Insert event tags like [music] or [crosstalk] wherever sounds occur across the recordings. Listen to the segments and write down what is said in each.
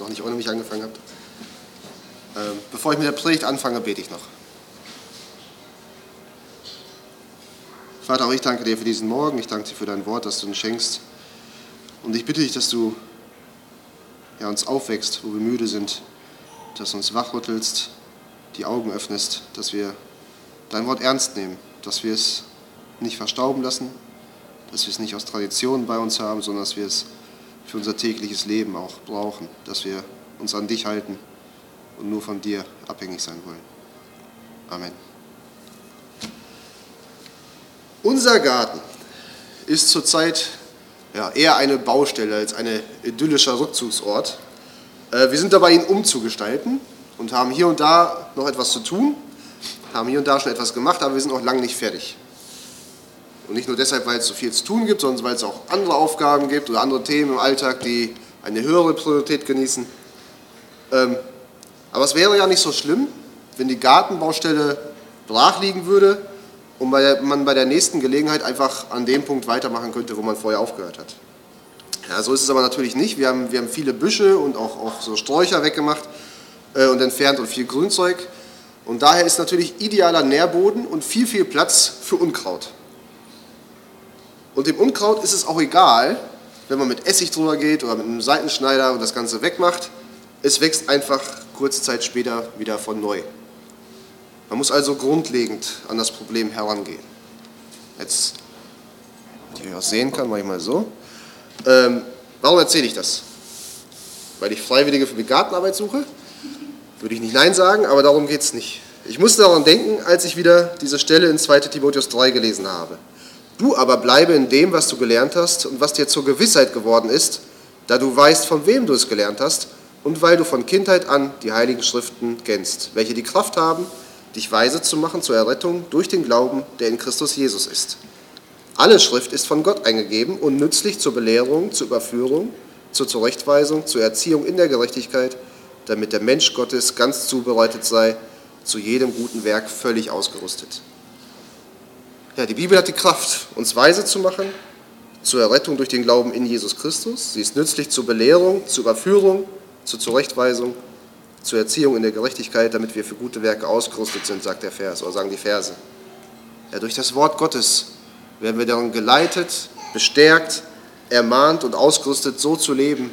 noch nicht ohne mich angefangen habt. Ähm, bevor ich mit der Predigt anfange, bete ich noch. Vater, auch ich danke dir für diesen Morgen. Ich danke dir für dein Wort, das du uns schenkst. Und ich bitte dich, dass du ja, uns aufwächst, wo wir müde sind, dass du uns wachrüttelst, die Augen öffnest, dass wir dein Wort ernst nehmen, dass wir es nicht verstauben lassen, dass wir es nicht aus Tradition bei uns haben, sondern dass wir es für unser tägliches Leben auch brauchen, dass wir uns an dich halten und nur von dir abhängig sein wollen. Amen. Unser Garten ist zurzeit ja, eher eine Baustelle als ein idyllischer Rückzugsort. Äh, wir sind dabei, ihn umzugestalten und haben hier und da noch etwas zu tun, haben hier und da schon etwas gemacht, aber wir sind noch lange nicht fertig. Und nicht nur deshalb, weil es so viel zu tun gibt, sondern weil es auch andere Aufgaben gibt oder andere Themen im Alltag, die eine höhere Priorität genießen. Ähm, aber es wäre ja nicht so schlimm, wenn die Gartenbaustelle brach liegen würde und man bei der nächsten Gelegenheit einfach an dem Punkt weitermachen könnte, wo man vorher aufgehört hat. Ja, so ist es aber natürlich nicht. Wir haben, wir haben viele Büsche und auch, auch so Sträucher weggemacht äh, und entfernt und viel Grünzeug. Und daher ist natürlich idealer Nährboden und viel, viel Platz für Unkraut. Und dem Unkraut ist es auch egal, wenn man mit Essig drüber geht oder mit einem Seitenschneider und das Ganze wegmacht. Es wächst einfach kurze Zeit später wieder von neu. Man muss also grundlegend an das Problem herangehen. Jetzt, wenn ich was sehen kann, mache ich mal so. Ähm, warum erzähle ich das? Weil ich Freiwillige für die Gartenarbeit suche? Würde ich nicht Nein sagen, aber darum geht es nicht. Ich musste daran denken, als ich wieder diese Stelle in 2 Timotheus 3 gelesen habe. Du aber bleibe in dem, was du gelernt hast und was dir zur Gewissheit geworden ist, da du weißt, von wem du es gelernt hast und weil du von Kindheit an die heiligen Schriften kennst, welche die Kraft haben, dich weise zu machen zur Errettung durch den Glauben, der in Christus Jesus ist. Alle Schrift ist von Gott eingegeben und nützlich zur Belehrung, zur Überführung, zur Zurechtweisung, zur Erziehung in der Gerechtigkeit, damit der Mensch Gottes ganz zubereitet sei, zu jedem guten Werk völlig ausgerüstet. Ja, die Bibel hat die Kraft, uns weise zu machen zur Errettung durch den Glauben in Jesus Christus. Sie ist nützlich zur Belehrung, zur Überführung, zur Zurechtweisung, zur Erziehung in der Gerechtigkeit, damit wir für gute Werke ausgerüstet sind, sagt der Vers, oder sagen die Verse. Ja, durch das Wort Gottes werden wir darin geleitet, bestärkt, ermahnt und ausgerüstet, so zu leben,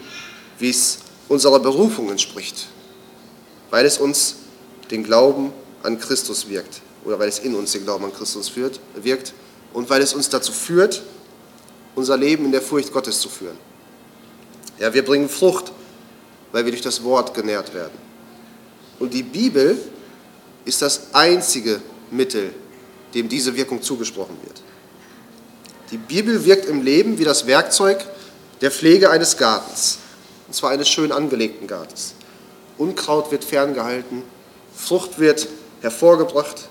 wie es unserer Berufung entspricht, weil es uns den Glauben an Christus wirkt oder weil es in uns den Glauben an Christus führt, wirkt und weil es uns dazu führt, unser Leben in der Furcht Gottes zu führen. Ja, wir bringen Frucht, weil wir durch das Wort genährt werden. Und die Bibel ist das einzige Mittel, dem diese Wirkung zugesprochen wird. Die Bibel wirkt im Leben wie das Werkzeug der Pflege eines Gartens, und zwar eines schön angelegten Gartens. Unkraut wird ferngehalten, Frucht wird hervorgebracht,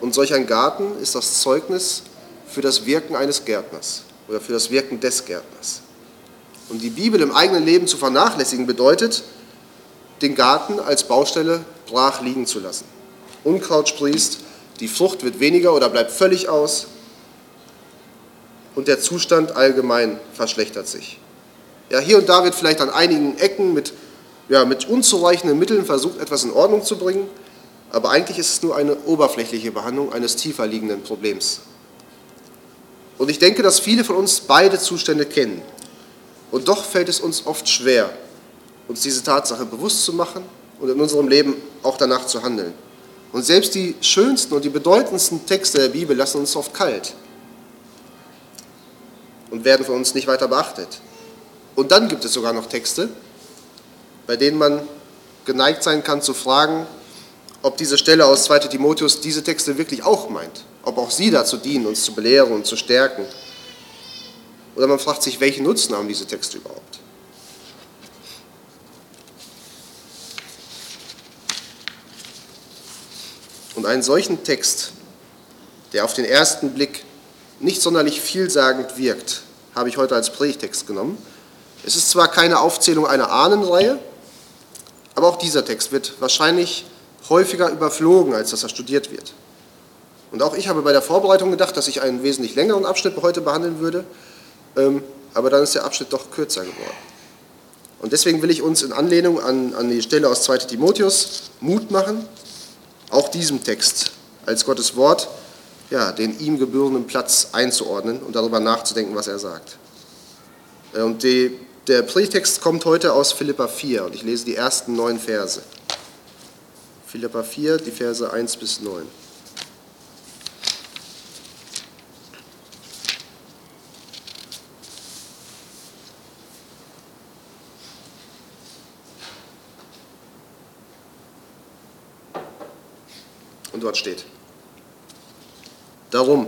und solch ein Garten ist das Zeugnis für das Wirken eines Gärtners oder für das Wirken des Gärtners. Und die Bibel im eigenen Leben zu vernachlässigen bedeutet, den Garten als Baustelle brach liegen zu lassen. Unkraut sprießt, die Frucht wird weniger oder bleibt völlig aus und der Zustand allgemein verschlechtert sich. Ja, hier und da wird vielleicht an einigen Ecken mit, ja, mit unzureichenden Mitteln versucht, etwas in Ordnung zu bringen, aber eigentlich ist es nur eine oberflächliche Behandlung eines tiefer liegenden Problems. Und ich denke, dass viele von uns beide Zustände kennen. Und doch fällt es uns oft schwer, uns diese Tatsache bewusst zu machen und in unserem Leben auch danach zu handeln. Und selbst die schönsten und die bedeutendsten Texte der Bibel lassen uns oft kalt und werden von uns nicht weiter beachtet. Und dann gibt es sogar noch Texte, bei denen man geneigt sein kann zu fragen, ob diese Stelle aus 2 Timotheus diese Texte wirklich auch meint, ob auch sie dazu dienen, uns zu belehren und zu stärken. Oder man fragt sich, welchen Nutzen haben diese Texte überhaupt? Und einen solchen Text, der auf den ersten Blick nicht sonderlich vielsagend wirkt, habe ich heute als Predigtext genommen. Es ist zwar keine Aufzählung einer Ahnenreihe, aber auch dieser Text wird wahrscheinlich häufiger überflogen, als dass er studiert wird. Und auch ich habe bei der Vorbereitung gedacht, dass ich einen wesentlich längeren Abschnitt heute behandeln würde, ähm, aber dann ist der Abschnitt doch kürzer geworden. Und deswegen will ich uns in Anlehnung an, an die Stelle aus 2 Timotheus Mut machen, auch diesem Text als Gottes Wort ja, den ihm gebührenden Platz einzuordnen und darüber nachzudenken, was er sagt. Äh, und die, der Pretext kommt heute aus Philippa 4 und ich lese die ersten neun Verse. Philippa 4, die Verse 1 bis 9. Und dort steht, Darum,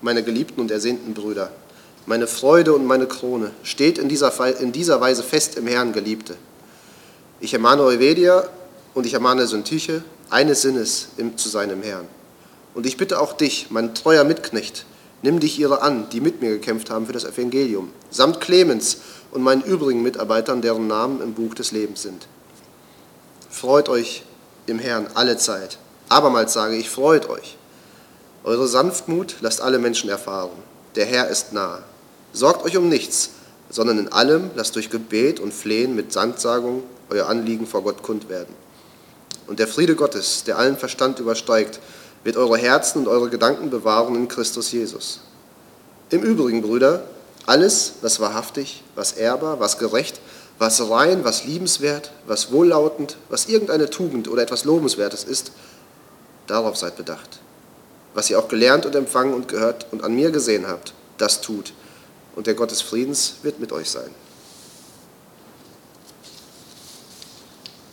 meine geliebten und ersehnten Brüder, meine Freude und meine Krone, steht in dieser, in dieser Weise fest im Herrn, Geliebte. Ich ermahne Euvedia und ich ermahne Syntyche, eines Sinnes zu seinem Herrn. Und ich bitte auch dich, mein treuer Mitknecht, nimm dich ihre an, die mit mir gekämpft haben für das Evangelium, samt Clemens und meinen übrigen Mitarbeitern, deren Namen im Buch des Lebens sind. Freut euch im Herrn alle Zeit. Abermals sage ich, freut euch. Eure Sanftmut lasst alle Menschen erfahren. Der Herr ist nahe. Sorgt euch um nichts, sondern in allem lasst durch Gebet und Flehen mit Sandsagung euer Anliegen vor Gott kund werden. Und der Friede Gottes, der allen Verstand übersteigt, wird eure Herzen und eure Gedanken bewahren in Christus Jesus. Im Übrigen, Brüder, alles, was wahrhaftig, was ehrbar, was gerecht, was rein, was liebenswert, was wohllautend, was irgendeine Tugend oder etwas Lobenswertes ist, darauf seid bedacht was ihr auch gelernt und empfangen und gehört und an mir gesehen habt, das tut. Und der Gott des Friedens wird mit euch sein.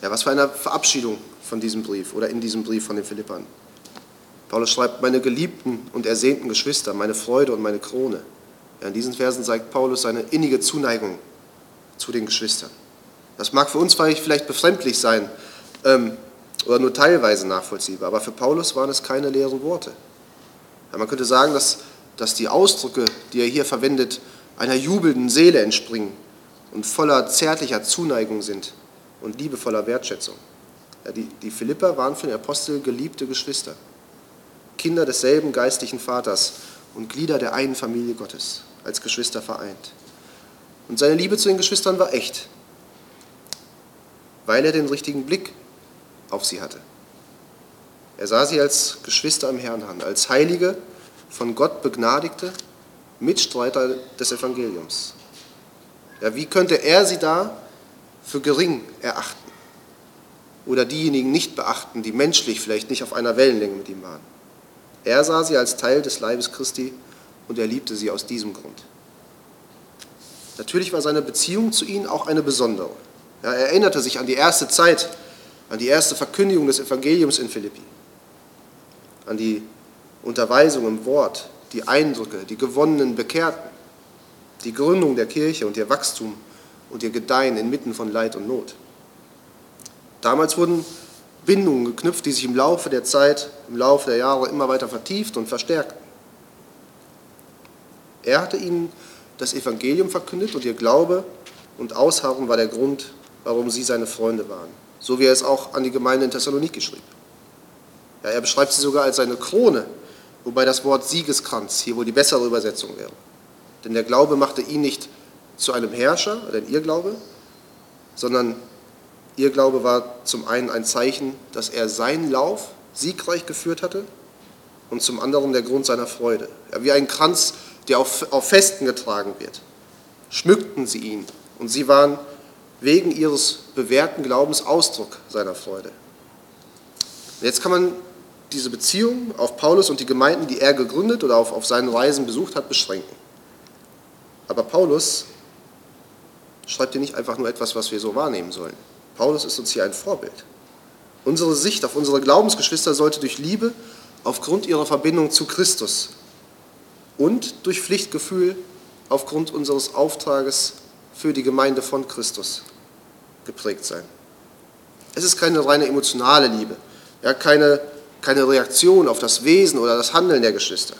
Ja, was für eine Verabschiedung von diesem Brief oder in diesem Brief von den Philippern. Paulus schreibt, meine geliebten und ersehnten Geschwister, meine Freude und meine Krone. Ja, in diesen Versen zeigt Paulus seine innige Zuneigung zu den Geschwistern. Das mag für uns vielleicht befremdlich sein ähm, oder nur teilweise nachvollziehbar, aber für Paulus waren es keine leeren Worte. Ja, man könnte sagen, dass, dass die Ausdrücke, die er hier verwendet, einer jubelnden Seele entspringen und voller zärtlicher Zuneigung sind und liebevoller Wertschätzung. Ja, die, die Philipper waren für den Apostel geliebte Geschwister, Kinder desselben geistlichen Vaters und Glieder der einen Familie Gottes, als Geschwister vereint. Und seine Liebe zu den Geschwistern war echt, weil er den richtigen Blick auf sie hatte. Er sah sie als Geschwister im Herrn an, als heilige, von Gott begnadigte Mitstreiter des Evangeliums. Ja, wie könnte er sie da für gering erachten? Oder diejenigen nicht beachten, die menschlich vielleicht nicht auf einer Wellenlänge mit ihm waren? Er sah sie als Teil des Leibes Christi und er liebte sie aus diesem Grund. Natürlich war seine Beziehung zu ihnen auch eine besondere. Er erinnerte sich an die erste Zeit, an die erste Verkündigung des Evangeliums in Philippi an die Unterweisung im Wort, die Eindrücke, die gewonnenen Bekehrten, die Gründung der Kirche und ihr Wachstum und ihr Gedeihen inmitten von Leid und Not. Damals wurden Bindungen geknüpft, die sich im Laufe der Zeit, im Laufe der Jahre immer weiter vertieft und verstärkten. Er hatte ihnen das Evangelium verkündet und ihr Glaube und Ausharren war der Grund, warum sie seine Freunde waren. So wie er es auch an die Gemeinde in Thessaloniki schrieb. Ja, er beschreibt sie sogar als seine Krone, wobei das Wort Siegeskranz hier wohl die bessere Übersetzung wäre. Denn der Glaube machte ihn nicht zu einem Herrscher, denn ihr Glaube, sondern ihr Glaube war zum einen ein Zeichen, dass er seinen Lauf siegreich geführt hatte und zum anderen der Grund seiner Freude. Wie ein Kranz, der auf, auf Festen getragen wird, schmückten sie ihn und sie waren wegen ihres bewährten Glaubens Ausdruck seiner Freude. Jetzt kann man diese Beziehung auf Paulus und die Gemeinden, die er gegründet oder auf, auf seinen Reisen besucht hat, beschränken. Aber Paulus schreibt hier nicht einfach nur etwas, was wir so wahrnehmen sollen. Paulus ist uns hier ein Vorbild. Unsere Sicht auf unsere Glaubensgeschwister sollte durch Liebe aufgrund ihrer Verbindung zu Christus und durch Pflichtgefühl aufgrund unseres Auftrages für die Gemeinde von Christus geprägt sein. Es ist keine reine emotionale Liebe, ja, keine keine Reaktion auf das Wesen oder das Handeln der Geschwister.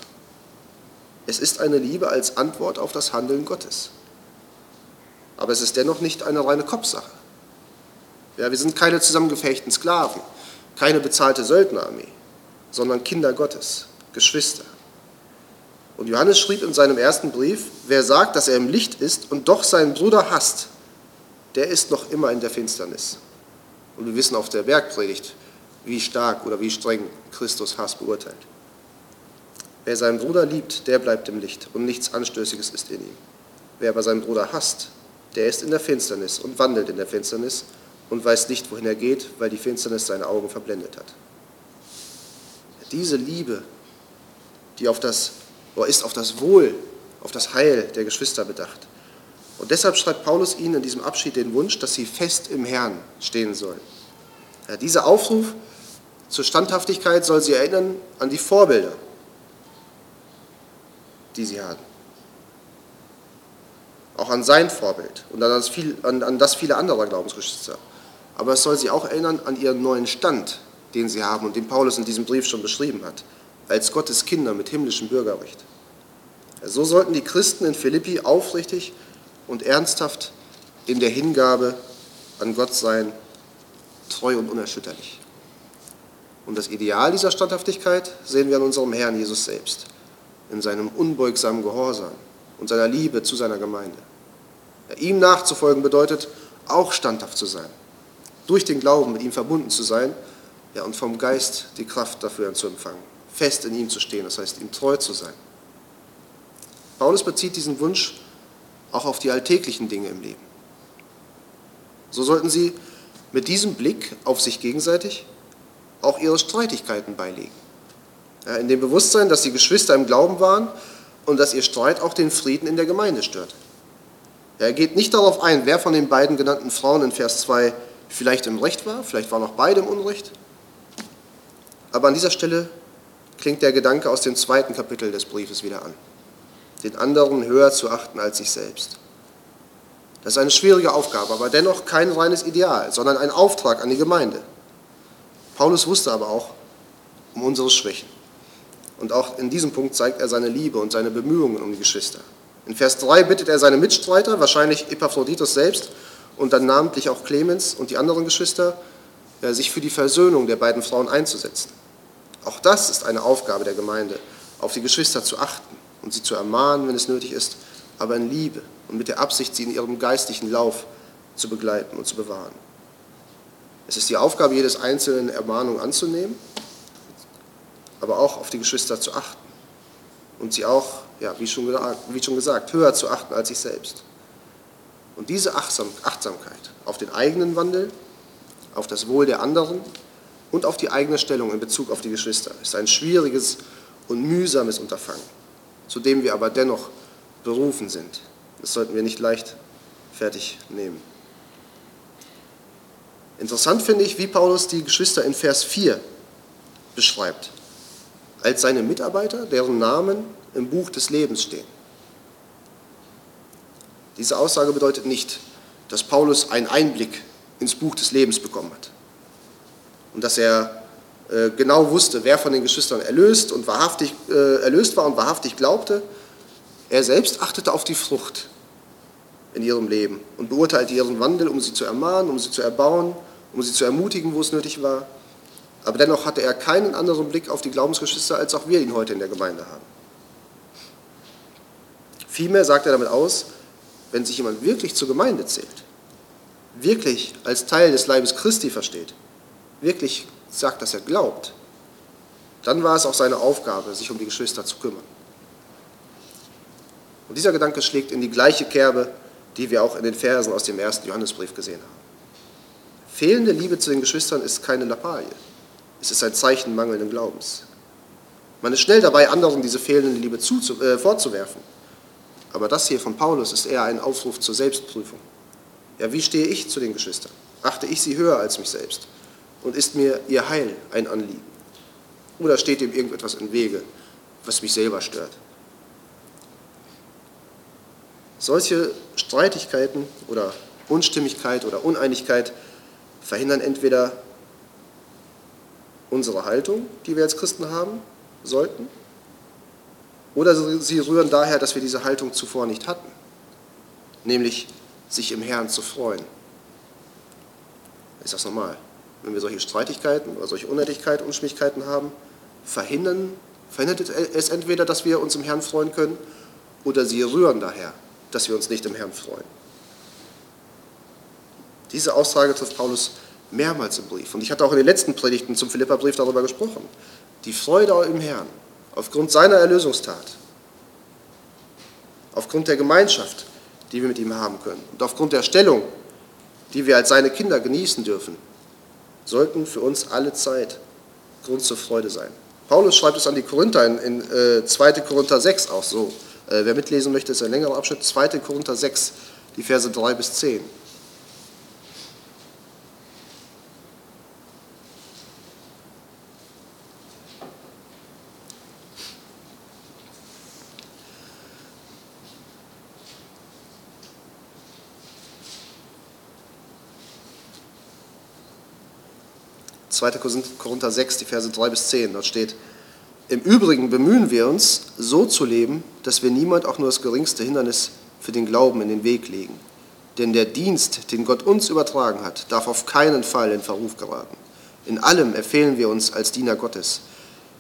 Es ist eine Liebe als Antwort auf das Handeln Gottes. Aber es ist dennoch nicht eine reine Kopfsache. Ja, wir sind keine zusammengefechten Sklaven, keine bezahlte Söldnerarmee, sondern Kinder Gottes, Geschwister. Und Johannes schrieb in seinem ersten Brief, wer sagt, dass er im Licht ist und doch seinen Bruder hasst, der ist noch immer in der Finsternis. Und wir wissen auf der Bergpredigt, wie stark oder wie streng Christus Hass beurteilt. Wer seinen Bruder liebt, der bleibt im Licht und nichts Anstößiges ist in ihm. Wer aber seinen Bruder hasst, der ist in der Finsternis und wandelt in der Finsternis und weiß nicht, wohin er geht, weil die Finsternis seine Augen verblendet hat. Diese Liebe, die auf das, oder ist auf das Wohl, auf das Heil der Geschwister bedacht. Und deshalb schreibt Paulus ihnen in diesem Abschied den Wunsch, dass sie fest im Herrn stehen sollen. Ja, dieser Aufruf zur Standhaftigkeit soll sie erinnern an die Vorbilder, die sie hatten. Auch an sein Vorbild und an das, viel, an, an das viele andere Glaubensgeschwister. Aber es soll sie auch erinnern an ihren neuen Stand, den sie haben und den Paulus in diesem Brief schon beschrieben hat, als Gottes Kinder mit himmlischem Bürgerrecht. So sollten die Christen in Philippi aufrichtig und ernsthaft in der Hingabe an Gott sein, treu und unerschütterlich. Und das Ideal dieser Standhaftigkeit sehen wir an unserem Herrn Jesus selbst, in seinem unbeugsamen Gehorsam und seiner Liebe zu seiner Gemeinde. ihm nachzufolgen bedeutet, auch standhaft zu sein, durch den Glauben mit ihm verbunden zu sein ja, und vom Geist die Kraft dafür zu empfangen, fest in ihm zu stehen, das heißt, ihm treu zu sein. Paulus bezieht diesen Wunsch auch auf die alltäglichen Dinge im Leben. So sollten sie mit diesem Blick auf sich gegenseitig auch ihre Streitigkeiten beilegen. Ja, in dem Bewusstsein, dass die Geschwister im Glauben waren und dass ihr Streit auch den Frieden in der Gemeinde stört. Er geht nicht darauf ein, wer von den beiden genannten Frauen in Vers 2 vielleicht im Recht war, vielleicht waren auch beide im Unrecht. Aber an dieser Stelle klingt der Gedanke aus dem zweiten Kapitel des Briefes wieder an den anderen höher zu achten als sich selbst. Das ist eine schwierige Aufgabe, aber dennoch kein reines Ideal, sondern ein Auftrag an die Gemeinde. Paulus wusste aber auch um unsere Schwächen. Und auch in diesem Punkt zeigt er seine Liebe und seine Bemühungen um die Geschwister. In Vers 3 bittet er seine Mitstreiter, wahrscheinlich Epaphroditus selbst und dann namentlich auch Clemens und die anderen Geschwister, sich für die Versöhnung der beiden Frauen einzusetzen. Auch das ist eine Aufgabe der Gemeinde, auf die Geschwister zu achten und sie zu ermahnen, wenn es nötig ist, aber in Liebe und mit der Absicht, sie in ihrem geistlichen Lauf zu begleiten und zu bewahren. Es ist die Aufgabe jedes Einzelnen, Ermahnung anzunehmen, aber auch auf die Geschwister zu achten und sie auch, ja, wie schon, wie schon gesagt, höher zu achten als sich selbst. Und diese Achtsamkeit auf den eigenen Wandel, auf das Wohl der anderen und auf die eigene Stellung in Bezug auf die Geschwister ist ein schwieriges und mühsames Unterfangen zu dem wir aber dennoch berufen sind. Das sollten wir nicht leicht fertig nehmen. Interessant finde ich, wie Paulus die Geschwister in Vers 4 beschreibt, als seine Mitarbeiter, deren Namen im Buch des Lebens stehen. Diese Aussage bedeutet nicht, dass Paulus einen Einblick ins Buch des Lebens bekommen hat und dass er äh, genau wusste, wer von den Geschwistern erlöst und wahrhaftig äh, erlöst war und wahrhaftig glaubte. Er selbst achtete auf die Frucht in ihrem Leben und beurteilte ihren Wandel, um sie zu ermahnen, um sie zu erbauen, um sie zu ermutigen, wo es nötig war. Aber dennoch hatte er keinen anderen Blick auf die Glaubensgeschwister, als auch wir ihn heute in der Gemeinde haben. Vielmehr sagt er damit aus, wenn sich jemand wirklich zur Gemeinde zählt, wirklich als Teil des Leibes Christi versteht, wirklich sagt, dass er glaubt, dann war es auch seine Aufgabe, sich um die Geschwister zu kümmern. Und dieser Gedanke schlägt in die gleiche Kerbe, die wir auch in den Versen aus dem ersten Johannesbrief gesehen haben. Fehlende Liebe zu den Geschwistern ist keine Lappalie. Es ist ein Zeichen mangelnden Glaubens. Man ist schnell dabei, anderen diese fehlende Liebe zuzu, äh, vorzuwerfen. Aber das hier von Paulus ist eher ein Aufruf zur Selbstprüfung. Ja, wie stehe ich zu den Geschwistern? Achte ich sie höher als mich selbst? und ist mir ihr Heil ein Anliegen? Oder steht ihm irgendetwas im Wege, was mich selber stört? Solche Streitigkeiten oder Unstimmigkeit oder Uneinigkeit verhindern entweder unsere Haltung, die wir als Christen haben sollten, oder sie rühren daher, dass wir diese Haltung zuvor nicht hatten, nämlich sich im Herrn zu freuen. Ist das normal? wenn wir solche Streitigkeiten oder solche Unnötigkeiten, Unschmichkeiten haben, verhindern, verhindert es entweder, dass wir uns im Herrn freuen können, oder sie rühren daher, dass wir uns nicht im Herrn freuen. Diese Aussage trifft Paulus mehrmals im Brief. Und ich hatte auch in den letzten Predigten zum Philipperbrief darüber gesprochen. Die Freude im Herrn, aufgrund seiner Erlösungstat, aufgrund der Gemeinschaft, die wir mit ihm haben können und aufgrund der Stellung, die wir als seine Kinder genießen dürfen, sollten für uns alle Zeit Grund zur Freude sein. Paulus schreibt es an die Korinther in, in äh, 2. Korinther 6 auch so. Äh, wer mitlesen möchte, ist ein längerer Abschnitt, 2. Korinther 6, die Verse 3 bis 10. 2. Korinther 6, die Verse 3 bis 10. Dort steht, im Übrigen bemühen wir uns, so zu leben, dass wir niemand auch nur das geringste Hindernis für den Glauben in den Weg legen. Denn der Dienst, den Gott uns übertragen hat, darf auf keinen Fall in Verruf geraten. In allem empfehlen wir uns als Diener Gottes,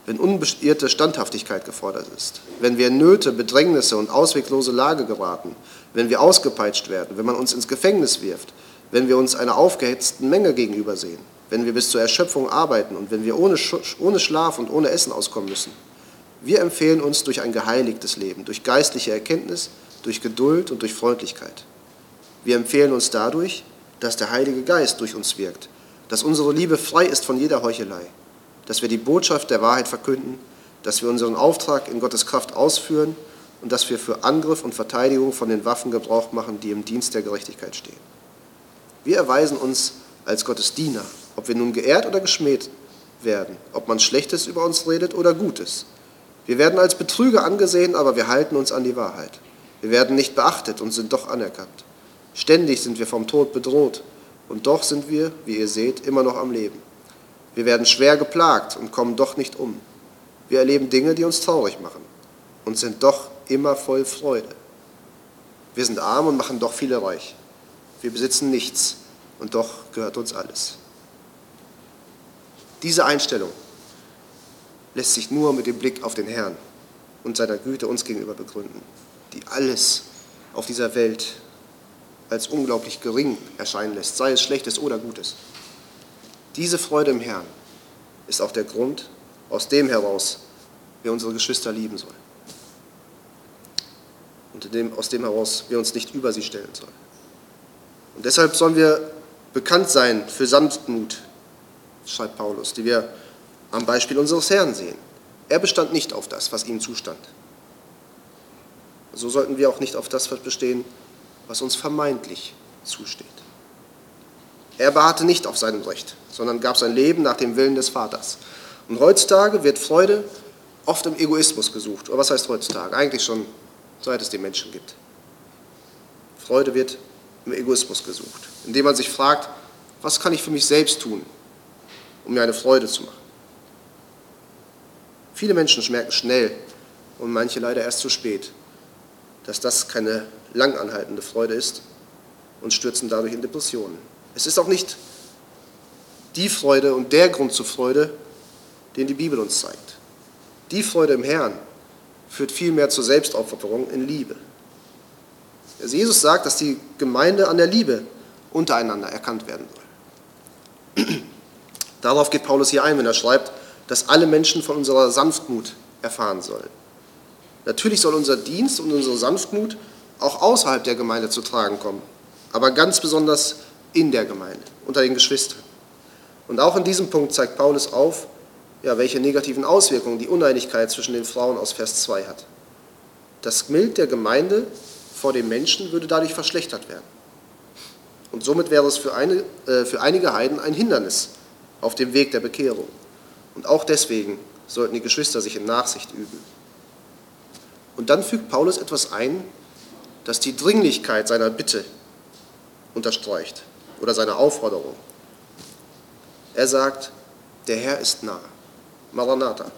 wenn unbeirrte Standhaftigkeit gefordert ist, wenn wir in Nöte, Bedrängnisse und ausweglose Lage geraten, wenn wir ausgepeitscht werden, wenn man uns ins Gefängnis wirft, wenn wir uns einer aufgehetzten Menge gegenübersehen wenn wir bis zur Erschöpfung arbeiten und wenn wir ohne, ohne Schlaf und ohne Essen auskommen müssen. Wir empfehlen uns durch ein geheiligtes Leben, durch geistliche Erkenntnis, durch Geduld und durch Freundlichkeit. Wir empfehlen uns dadurch, dass der Heilige Geist durch uns wirkt, dass unsere Liebe frei ist von jeder Heuchelei, dass wir die Botschaft der Wahrheit verkünden, dass wir unseren Auftrag in Gottes Kraft ausführen und dass wir für Angriff und Verteidigung von den Waffen Gebrauch machen, die im Dienst der Gerechtigkeit stehen. Wir erweisen uns als Gottes Diener ob wir nun geehrt oder geschmäht werden, ob man Schlechtes über uns redet oder Gutes. Wir werden als Betrüger angesehen, aber wir halten uns an die Wahrheit. Wir werden nicht beachtet und sind doch anerkannt. Ständig sind wir vom Tod bedroht und doch sind wir, wie ihr seht, immer noch am Leben. Wir werden schwer geplagt und kommen doch nicht um. Wir erleben Dinge, die uns traurig machen und sind doch immer voll Freude. Wir sind arm und machen doch viele reich. Wir besitzen nichts und doch gehört uns alles. Diese Einstellung lässt sich nur mit dem Blick auf den Herrn und seiner Güte uns gegenüber begründen, die alles auf dieser Welt als unglaublich gering erscheinen lässt, sei es Schlechtes oder Gutes. Diese Freude im Herrn ist auch der Grund, aus dem heraus wir unsere Geschwister lieben sollen. Und aus dem heraus wir uns nicht über sie stellen sollen. Und deshalb sollen wir bekannt sein für Sanftmut, schreibt Paulus, die wir am Beispiel unseres Herrn sehen. Er bestand nicht auf das, was ihm zustand. So sollten wir auch nicht auf das bestehen, was uns vermeintlich zusteht. Er beharrte nicht auf seinem Recht, sondern gab sein Leben nach dem Willen des Vaters. Und heutzutage wird Freude oft im Egoismus gesucht. Oder was heißt heutzutage? Eigentlich schon seit es den Menschen gibt. Freude wird im Egoismus gesucht, indem man sich fragt, was kann ich für mich selbst tun, um mir eine Freude zu machen. Viele Menschen merken schnell und manche leider erst zu spät, dass das keine langanhaltende Freude ist und stürzen dadurch in Depressionen. Es ist auch nicht die Freude und der Grund zur Freude, den die Bibel uns zeigt. Die Freude im Herrn führt vielmehr zur Selbstaufopferung in Liebe. Also Jesus sagt, dass die Gemeinde an der Liebe untereinander erkannt werden soll. [clears throat] Darauf geht Paulus hier ein, wenn er schreibt, dass alle Menschen von unserer Sanftmut erfahren sollen. Natürlich soll unser Dienst und unsere Sanftmut auch außerhalb der Gemeinde zu tragen kommen, aber ganz besonders in der Gemeinde, unter den Geschwistern. Und auch in diesem Punkt zeigt Paulus auf, ja, welche negativen Auswirkungen die Uneinigkeit zwischen den Frauen aus Vers 2 hat. Das Bild der Gemeinde vor den Menschen würde dadurch verschlechtert werden. Und somit wäre es für, eine, äh, für einige Heiden ein Hindernis, auf dem Weg der Bekehrung. Und auch deswegen sollten die Geschwister sich in Nachsicht üben. Und dann fügt Paulus etwas ein, das die Dringlichkeit seiner Bitte unterstreicht oder seiner Aufforderung. Er sagt, der Herr ist nah. Maranatha.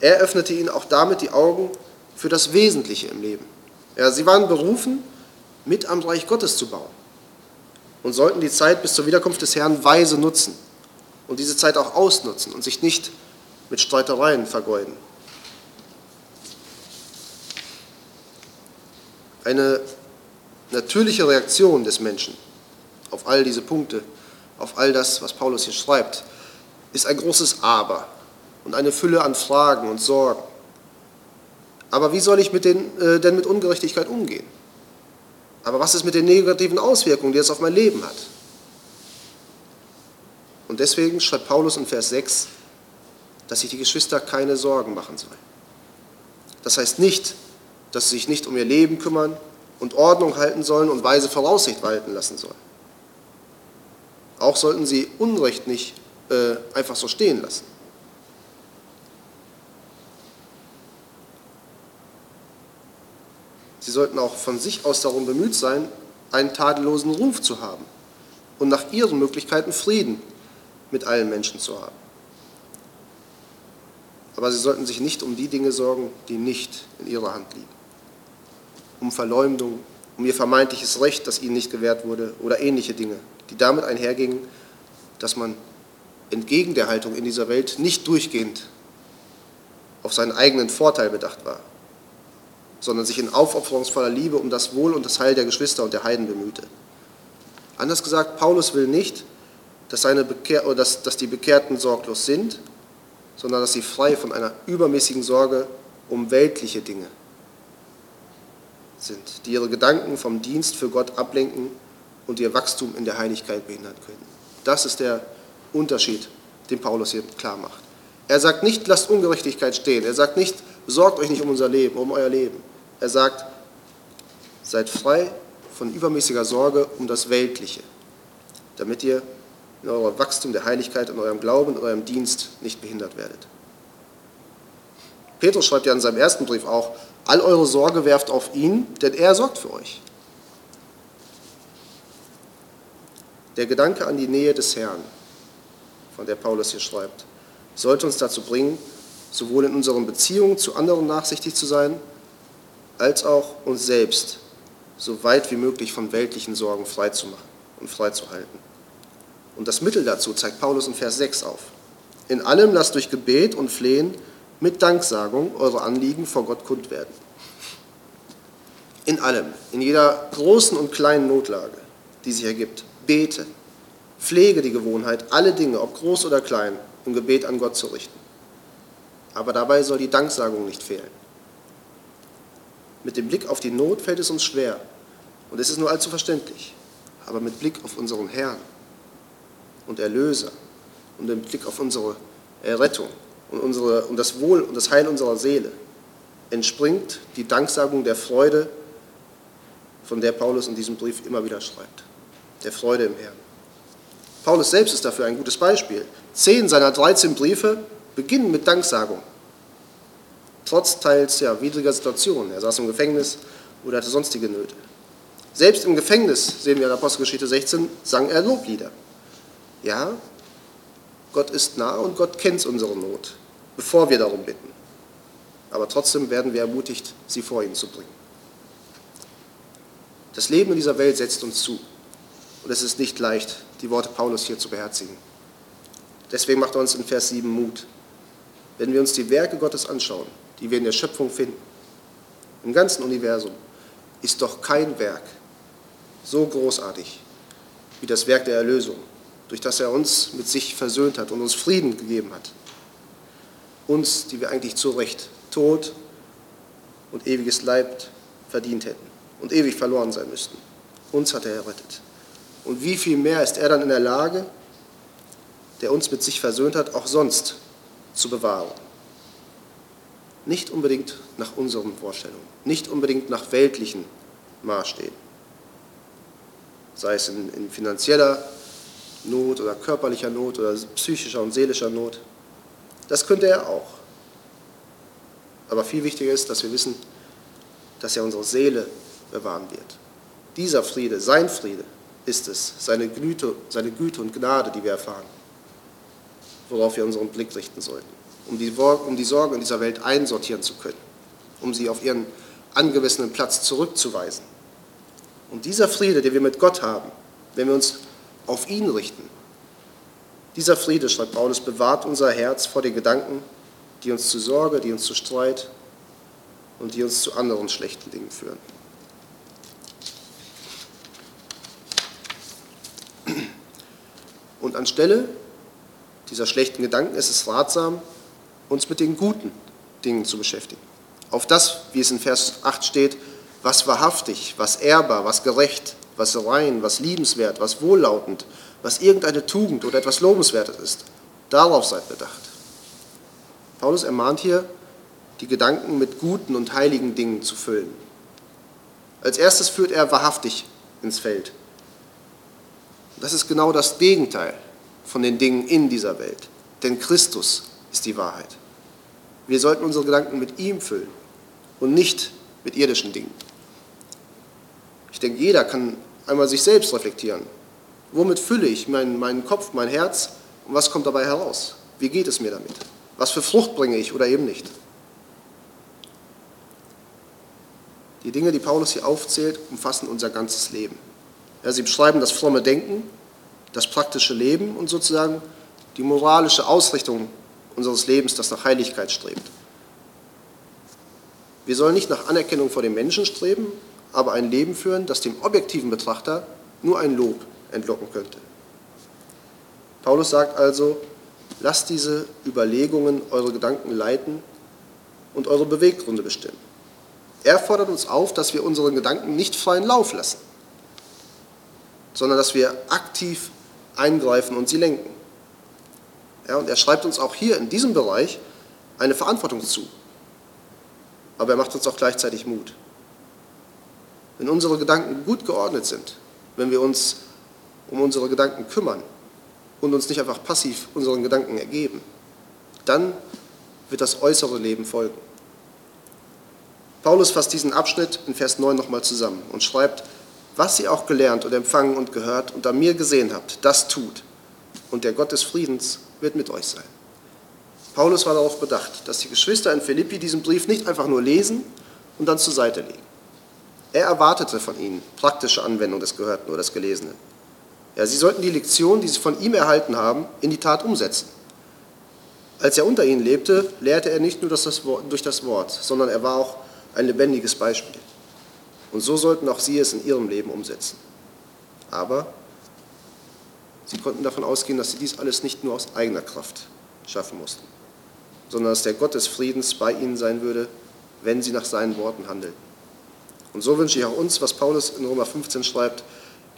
Er öffnete ihnen auch damit die Augen für das Wesentliche im Leben. Ja, sie waren berufen, mit am Reich Gottes zu bauen und sollten die Zeit bis zur Wiederkunft des Herrn weise nutzen und diese Zeit auch ausnutzen und sich nicht mit Streitereien vergeuden. Eine natürliche Reaktion des Menschen auf all diese Punkte, auf all das, was Paulus hier schreibt, ist ein großes Aber und eine Fülle an Fragen und Sorgen. Aber wie soll ich mit den, äh, denn mit Ungerechtigkeit umgehen? Aber was ist mit den negativen Auswirkungen, die es auf mein Leben hat? Und deswegen schreibt Paulus in Vers 6, dass sich die Geschwister keine Sorgen machen sollen. Das heißt nicht, dass sie sich nicht um ihr Leben kümmern und Ordnung halten sollen und weise Voraussicht walten lassen sollen. Auch sollten sie Unrecht nicht äh, einfach so stehen lassen. Sie sollten auch von sich aus darum bemüht sein, einen tadellosen Ruf zu haben und nach ihren Möglichkeiten Frieden mit allen Menschen zu haben. Aber sie sollten sich nicht um die Dinge sorgen, die nicht in ihrer Hand liegen. Um Verleumdung, um ihr vermeintliches Recht, das ihnen nicht gewährt wurde, oder ähnliche Dinge, die damit einhergingen, dass man entgegen der Haltung in dieser Welt nicht durchgehend auf seinen eigenen Vorteil bedacht war, sondern sich in aufopferungsvoller Liebe um das Wohl und das Heil der Geschwister und der Heiden bemühte. Anders gesagt, Paulus will nicht, dass, Bekehr dass, dass die Bekehrten sorglos sind, sondern dass sie frei von einer übermäßigen Sorge um weltliche Dinge sind, die ihre Gedanken vom Dienst für Gott ablenken und ihr Wachstum in der Heiligkeit behindern können. Das ist der Unterschied, den Paulus hier klar macht. Er sagt nicht, lasst Ungerechtigkeit stehen. Er sagt nicht, sorgt euch nicht um unser Leben, um euer Leben. Er sagt, seid frei von übermäßiger Sorge um das Weltliche, damit ihr in eurem Wachstum der Heiligkeit, in eurem Glauben, in eurem Dienst nicht behindert werdet. Petrus schreibt ja in seinem ersten Brief auch, all eure Sorge werft auf ihn, denn er sorgt für euch. Der Gedanke an die Nähe des Herrn, von der Paulus hier schreibt, sollte uns dazu bringen, sowohl in unseren Beziehungen zu anderen nachsichtig zu sein, als auch uns selbst so weit wie möglich von weltlichen Sorgen freizumachen und freizuhalten. Und das Mittel dazu zeigt Paulus in Vers 6 auf. In allem lasst durch Gebet und Flehen mit Danksagung eure Anliegen vor Gott kund werden. In allem, in jeder großen und kleinen Notlage, die sich ergibt, bete, pflege die Gewohnheit, alle Dinge, ob groß oder klein, im Gebet an Gott zu richten. Aber dabei soll die Danksagung nicht fehlen. Mit dem Blick auf die Not fällt es uns schwer und es ist nur allzu verständlich. Aber mit Blick auf unseren Herrn und Erlöser und mit Blick auf unsere Errettung und, unsere, und das Wohl und das Heil unserer Seele entspringt die Danksagung der Freude, von der Paulus in diesem Brief immer wieder schreibt. Der Freude im Herrn. Paulus selbst ist dafür ein gutes Beispiel. Zehn seiner 13 Briefe beginnen mit Danksagung. Trotz teils ja, widriger Situationen. Er saß im Gefängnis oder hatte sonstige Nöte. Selbst im Gefängnis, sehen wir in Apostelgeschichte 16, sang er Loblieder. Ja, Gott ist nah und Gott kennt unsere Not, bevor wir darum bitten. Aber trotzdem werden wir ermutigt, sie vor ihn zu bringen. Das Leben in dieser Welt setzt uns zu. Und es ist nicht leicht, die Worte Paulus hier zu beherzigen. Deswegen macht er uns in Vers 7 Mut. Wenn wir uns die Werke Gottes anschauen, die wir in der Schöpfung finden, im ganzen Universum, ist doch kein Werk so großartig wie das Werk der Erlösung, durch das er uns mit sich versöhnt hat und uns Frieden gegeben hat. Uns, die wir eigentlich zu Recht Tod und ewiges Leid verdient hätten und ewig verloren sein müssten. Uns hat er errettet. Und wie viel mehr ist er dann in der Lage, der uns mit sich versöhnt hat, auch sonst zu bewahren. Nicht unbedingt nach unseren Vorstellungen, nicht unbedingt nach weltlichen Maßstäben, sei es in, in finanzieller Not oder körperlicher Not oder psychischer und seelischer Not. Das könnte er auch. Aber viel wichtiger ist, dass wir wissen, dass er unsere Seele bewahren wird. Dieser Friede, sein Friede, ist es, seine Güte, seine Güte und Gnade, die wir erfahren, worauf wir unseren Blick richten sollten, um die, um die Sorgen in dieser Welt einsortieren zu können, um sie auf ihren angemessenen Platz zurückzuweisen. Und dieser Friede, den wir mit Gott haben, wenn wir uns auf ihn richten, dieser Friede, schreibt Paulus, bewahrt unser Herz vor den Gedanken, die uns zu Sorge, die uns zu Streit und die uns zu anderen schlechten Dingen führen. Und anstelle dieser schlechten Gedanken ist es ratsam, uns mit den guten Dingen zu beschäftigen. Auf das, wie es in Vers 8 steht, was wahrhaftig, was ehrbar, was gerecht, was rein, was liebenswert, was wohllautend, was irgendeine Tugend oder etwas Lobenswertes ist. Darauf seid bedacht. Paulus ermahnt hier, die Gedanken mit guten und heiligen Dingen zu füllen. Als erstes führt er wahrhaftig ins Feld. Das ist genau das Gegenteil von den Dingen in dieser Welt. Denn Christus ist die Wahrheit. Wir sollten unsere Gedanken mit ihm füllen und nicht mit irdischen Dingen. Ich denke, jeder kann einmal sich selbst reflektieren. Womit fülle ich meinen, meinen Kopf, mein Herz und was kommt dabei heraus? Wie geht es mir damit? Was für Frucht bringe ich oder eben nicht? Die Dinge, die Paulus hier aufzählt, umfassen unser ganzes Leben. Ja, sie beschreiben das fromme Denken, das praktische Leben und sozusagen die moralische Ausrichtung unseres Lebens, das nach Heiligkeit strebt. Wir sollen nicht nach Anerkennung vor dem Menschen streben, aber ein Leben führen, das dem objektiven Betrachter nur ein Lob entlocken könnte. Paulus sagt also, lasst diese Überlegungen eure Gedanken leiten und eure Beweggründe bestimmen. Er fordert uns auf, dass wir unseren Gedanken nicht freien Lauf lassen, sondern dass wir aktiv eingreifen und sie lenken. Ja, und er schreibt uns auch hier in diesem Bereich eine Verantwortung zu. Aber er macht uns auch gleichzeitig Mut. Wenn unsere Gedanken gut geordnet sind, wenn wir uns um unsere Gedanken kümmern und uns nicht einfach passiv unseren Gedanken ergeben, dann wird das äußere Leben folgen. Paulus fasst diesen Abschnitt in Vers 9 nochmal zusammen und schreibt, was ihr auch gelernt und empfangen und gehört und an mir gesehen habt, das tut. Und der Gott des Friedens wird mit euch sein. Paulus war darauf bedacht, dass die Geschwister in Philippi diesen Brief nicht einfach nur lesen und dann zur Seite legen. Er erwartete von ihnen praktische Anwendung des Gehörten oder des Gelesenen. Ja, sie sollten die Lektion, die sie von ihm erhalten haben, in die Tat umsetzen. Als er unter ihnen lebte, lehrte er nicht nur durch das Wort, sondern er war auch ein lebendiges Beispiel. Und so sollten auch sie es in ihrem Leben umsetzen. Aber sie konnten davon ausgehen, dass sie dies alles nicht nur aus eigener Kraft schaffen mussten, sondern dass der Gott des Friedens bei ihnen sein würde, wenn sie nach seinen Worten handelten. Und so wünsche ich auch uns, was Paulus in Römer 15 schreibt,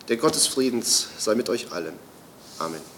der Gott des Friedens sei mit euch allen. Amen.